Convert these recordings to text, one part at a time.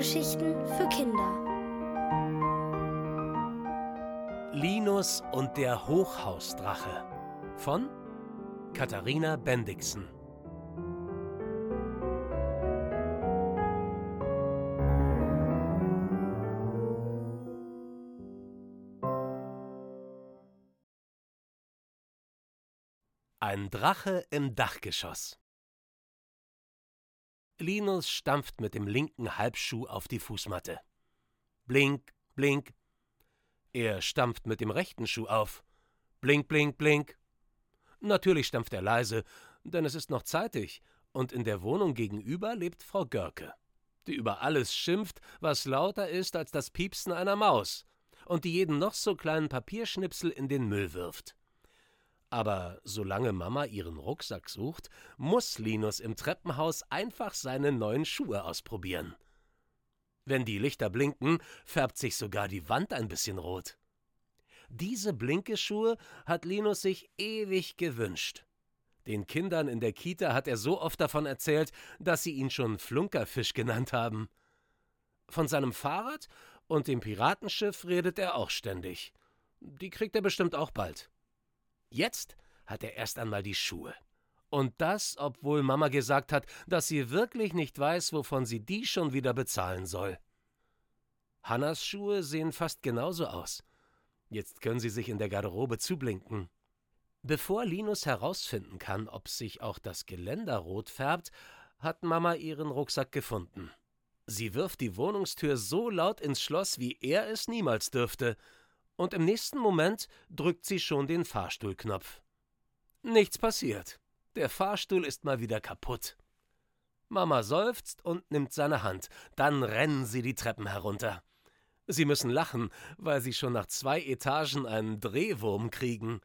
Hörgeschichten für Kinder. Linus und der Hochhausdrache von Katharina Bendixen. Ein Drache im Dachgeschoss. Linus stampft mit dem linken Halbschuh auf die Fußmatte. Blink, blink. Er stampft mit dem rechten Schuh auf. Blink, blink, blink. Natürlich stampft er leise, denn es ist noch zeitig, und in der Wohnung gegenüber lebt Frau Görke, die über alles schimpft, was lauter ist als das Piepsen einer Maus, und die jeden noch so kleinen Papierschnipsel in den Müll wirft. Aber solange Mama ihren Rucksack sucht, muss Linus im Treppenhaus einfach seine neuen Schuhe ausprobieren. Wenn die Lichter blinken, färbt sich sogar die Wand ein bisschen rot. Diese Blinkeschuhe hat Linus sich ewig gewünscht. Den Kindern in der Kita hat er so oft davon erzählt, dass sie ihn schon Flunkerfisch genannt haben. Von seinem Fahrrad und dem Piratenschiff redet er auch ständig. Die kriegt er bestimmt auch bald. Jetzt hat er erst einmal die Schuhe. Und das, obwohl Mama gesagt hat, dass sie wirklich nicht weiß, wovon sie die schon wieder bezahlen soll. Hannas Schuhe sehen fast genauso aus. Jetzt können sie sich in der Garderobe zublinken. Bevor Linus herausfinden kann, ob sich auch das Geländer rot färbt, hat Mama ihren Rucksack gefunden. Sie wirft die Wohnungstür so laut ins Schloss, wie er es niemals dürfte, und im nächsten Moment drückt sie schon den Fahrstuhlknopf. Nichts passiert. Der Fahrstuhl ist mal wieder kaputt. Mama seufzt und nimmt seine Hand. Dann rennen sie die Treppen herunter. Sie müssen lachen, weil sie schon nach zwei Etagen einen Drehwurm kriegen.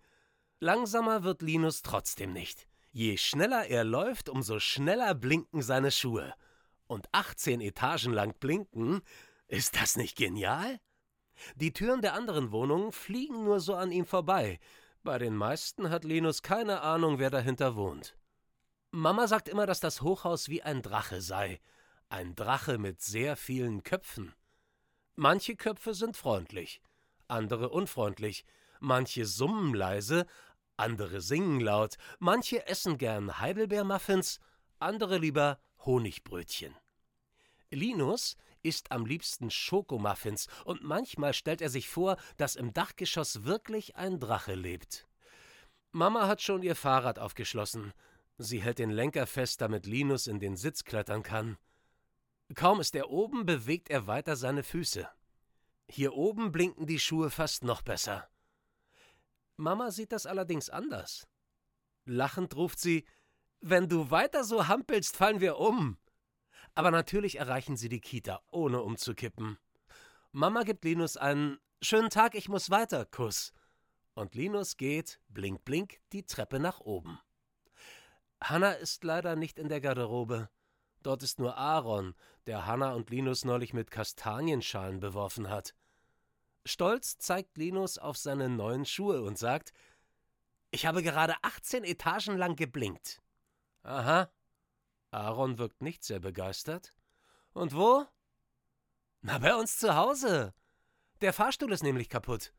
Langsamer wird Linus trotzdem nicht. Je schneller er läuft, umso schneller blinken seine Schuhe. Und 18 Etagen lang blinken, ist das nicht genial? Die Türen der anderen Wohnungen fliegen nur so an ihm vorbei. Bei den meisten hat Linus keine Ahnung, wer dahinter wohnt. Mama sagt immer, dass das Hochhaus wie ein Drache sei. Ein Drache mit sehr vielen Köpfen. Manche Köpfe sind freundlich, andere unfreundlich, manche summen leise, andere singen laut, manche essen gern Heidelbeermuffins, andere lieber Honigbrötchen. Linus isst am liebsten Schokomuffins und manchmal stellt er sich vor, dass im Dachgeschoss wirklich ein Drache lebt. Mama hat schon ihr Fahrrad aufgeschlossen. Sie hält den Lenker fest, damit Linus in den Sitz klettern kann. Kaum ist er oben, bewegt er weiter seine Füße. Hier oben blinken die Schuhe fast noch besser. Mama sieht das allerdings anders. Lachend ruft sie Wenn du weiter so hampelst, fallen wir um. Aber natürlich erreichen sie die Kita, ohne umzukippen. Mama gibt Linus einen Schönen Tag, ich muss weiter Kuss. Und Linus geht, blink, blink, die Treppe nach oben. Hanna ist leider nicht in der Garderobe. Dort ist nur Aaron, der Hanna und Linus neulich mit Kastanienschalen beworfen hat. Stolz zeigt Linus auf seine neuen Schuhe und sagt: Ich habe gerade 18 Etagen lang geblinkt. Aha, Aaron wirkt nicht sehr begeistert. Und wo? Na, bei uns zu Hause. Der Fahrstuhl ist nämlich kaputt.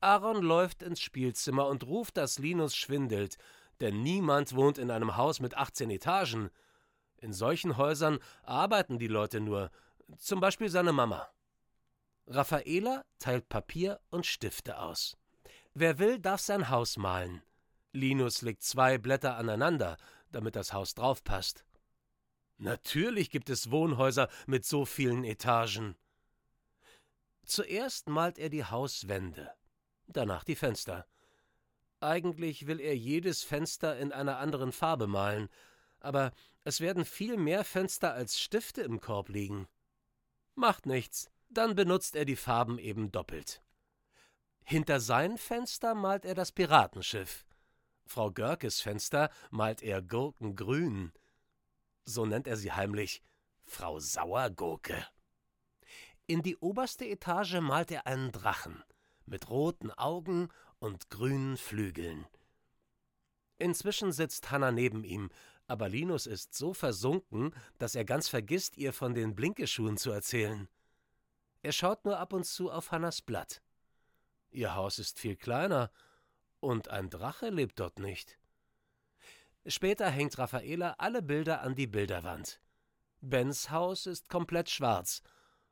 Aaron läuft ins Spielzimmer und ruft, dass Linus schwindelt, denn niemand wohnt in einem Haus mit 18 Etagen. In solchen Häusern arbeiten die Leute nur, zum Beispiel seine Mama. Raffaela teilt Papier und Stifte aus. Wer will, darf sein Haus malen. Linus legt zwei Blätter aneinander, damit das Haus draufpasst. Natürlich gibt es Wohnhäuser mit so vielen Etagen. Zuerst malt er die Hauswände, danach die Fenster. Eigentlich will er jedes Fenster in einer anderen Farbe malen, aber es werden viel mehr Fenster als Stifte im Korb liegen. Macht nichts, dann benutzt er die Farben eben doppelt. Hinter sein Fenster malt er das Piratenschiff. Frau Görkes Fenster malt er Gurkengrün. So nennt er sie heimlich Frau Sauergurke. In die oberste Etage malt er einen Drachen mit roten Augen und grünen Flügeln. Inzwischen sitzt Hanna neben ihm, Aber Linus ist so versunken, dass er ganz vergisst, ihr von den Blinkeschuhen zu erzählen. Er schaut nur ab und zu auf Hannas Blatt. Ihr Haus ist viel kleiner, und ein Drache lebt dort nicht. Später hängt Raffaela alle Bilder an die Bilderwand. Bens Haus ist komplett schwarz.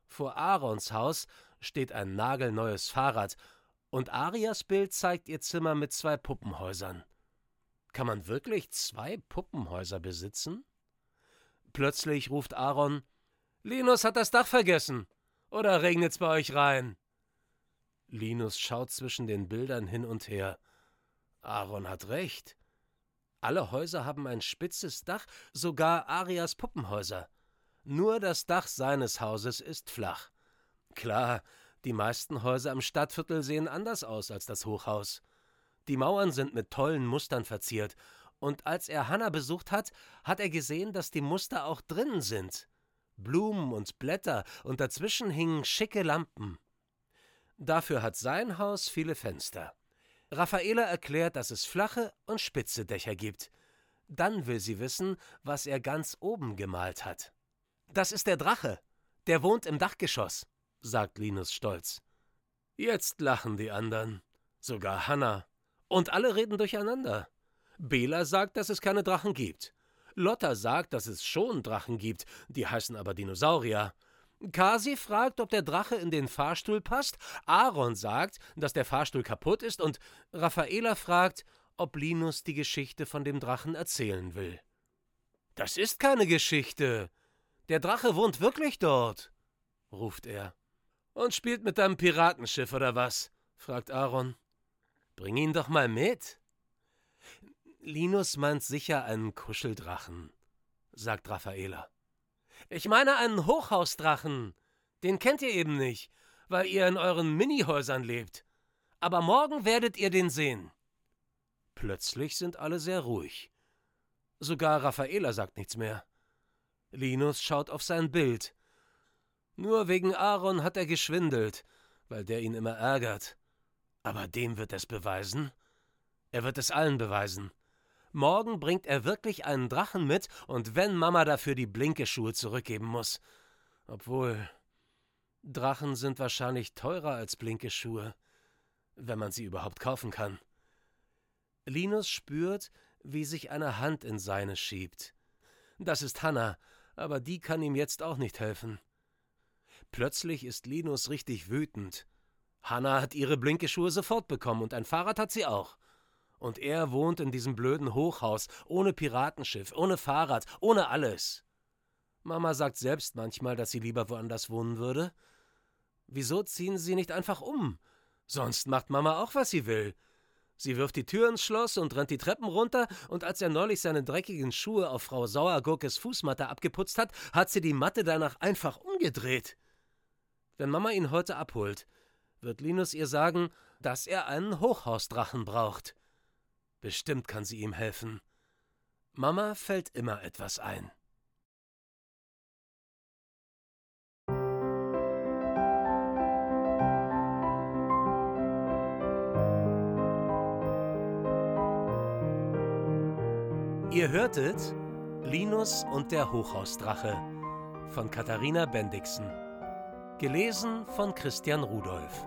Vor Aarons Haus steht ein nagelneues Fahrrad, und Arias Bild zeigt ihr Zimmer mit zwei Puppenhäusern. Kann man wirklich zwei Puppenhäuser besitzen? Plötzlich ruft Aaron: Linus hat das Dach vergessen. Oder regnet's bei euch rein? Linus schaut zwischen den Bildern hin und her. Aaron hat recht. Alle Häuser haben ein spitzes Dach, sogar Arias Puppenhäuser. Nur das Dach seines Hauses ist flach. Klar, die meisten Häuser im Stadtviertel sehen anders aus als das Hochhaus. Die Mauern sind mit tollen Mustern verziert, und als er Hanna besucht hat, hat er gesehen, dass die Muster auch drinnen sind. Blumen und Blätter, und dazwischen hingen schicke Lampen. Dafür hat sein Haus viele Fenster. Raffaela erklärt, dass es flache und spitze Dächer gibt. Dann will sie wissen, was er ganz oben gemalt hat. Das ist der Drache. Der wohnt im Dachgeschoss, sagt Linus stolz. Jetzt lachen die anderen, sogar Hanna. Und alle reden durcheinander. Bela sagt, dass es keine Drachen gibt. Lotta sagt, dass es schon Drachen gibt, die heißen aber Dinosaurier. Kasi fragt, ob der Drache in den Fahrstuhl passt. Aaron sagt, dass der Fahrstuhl kaputt ist. Und Raffaela fragt, ob Linus die Geschichte von dem Drachen erzählen will. Das ist keine Geschichte. Der Drache wohnt wirklich dort, ruft er. Und spielt mit deinem Piratenschiff oder was? fragt Aaron. Bring ihn doch mal mit. Linus meint sicher einen Kuscheldrachen, sagt Raffaela. Ich meine einen Hochhausdrachen. Den kennt ihr eben nicht, weil ihr in euren Minihäusern lebt. Aber morgen werdet ihr den sehen. Plötzlich sind alle sehr ruhig. Sogar Raffaela sagt nichts mehr. Linus schaut auf sein Bild. Nur wegen Aaron hat er geschwindelt, weil der ihn immer ärgert. Aber dem wird es beweisen. Er wird es allen beweisen. Morgen bringt er wirklich einen Drachen mit, und wenn Mama dafür die Blinkeschuhe zurückgeben muss. Obwohl. Drachen sind wahrscheinlich teurer als Blinkeschuhe, wenn man sie überhaupt kaufen kann. Linus spürt, wie sich eine Hand in seine schiebt. Das ist Hanna, aber die kann ihm jetzt auch nicht helfen. Plötzlich ist Linus richtig wütend. Hanna hat ihre Blinkeschuhe sofort bekommen und ein Fahrrad hat sie auch. Und er wohnt in diesem blöden Hochhaus, ohne Piratenschiff, ohne Fahrrad, ohne alles. Mama sagt selbst manchmal, dass sie lieber woanders wohnen würde. Wieso ziehen sie nicht einfach um? Sonst macht Mama auch, was sie will. Sie wirft die Tür ins Schloss und rennt die Treppen runter, und als er neulich seine dreckigen Schuhe auf Frau Sauergurkes Fußmatte abgeputzt hat, hat sie die Matte danach einfach umgedreht. Wenn Mama ihn heute abholt, wird Linus ihr sagen, dass er einen Hochhausdrachen braucht. Bestimmt kann sie ihm helfen. Mama fällt immer etwas ein. Ihr hörtet Linus und der Hochhausdrache von Katharina Bendixen. Gelesen von Christian Rudolph.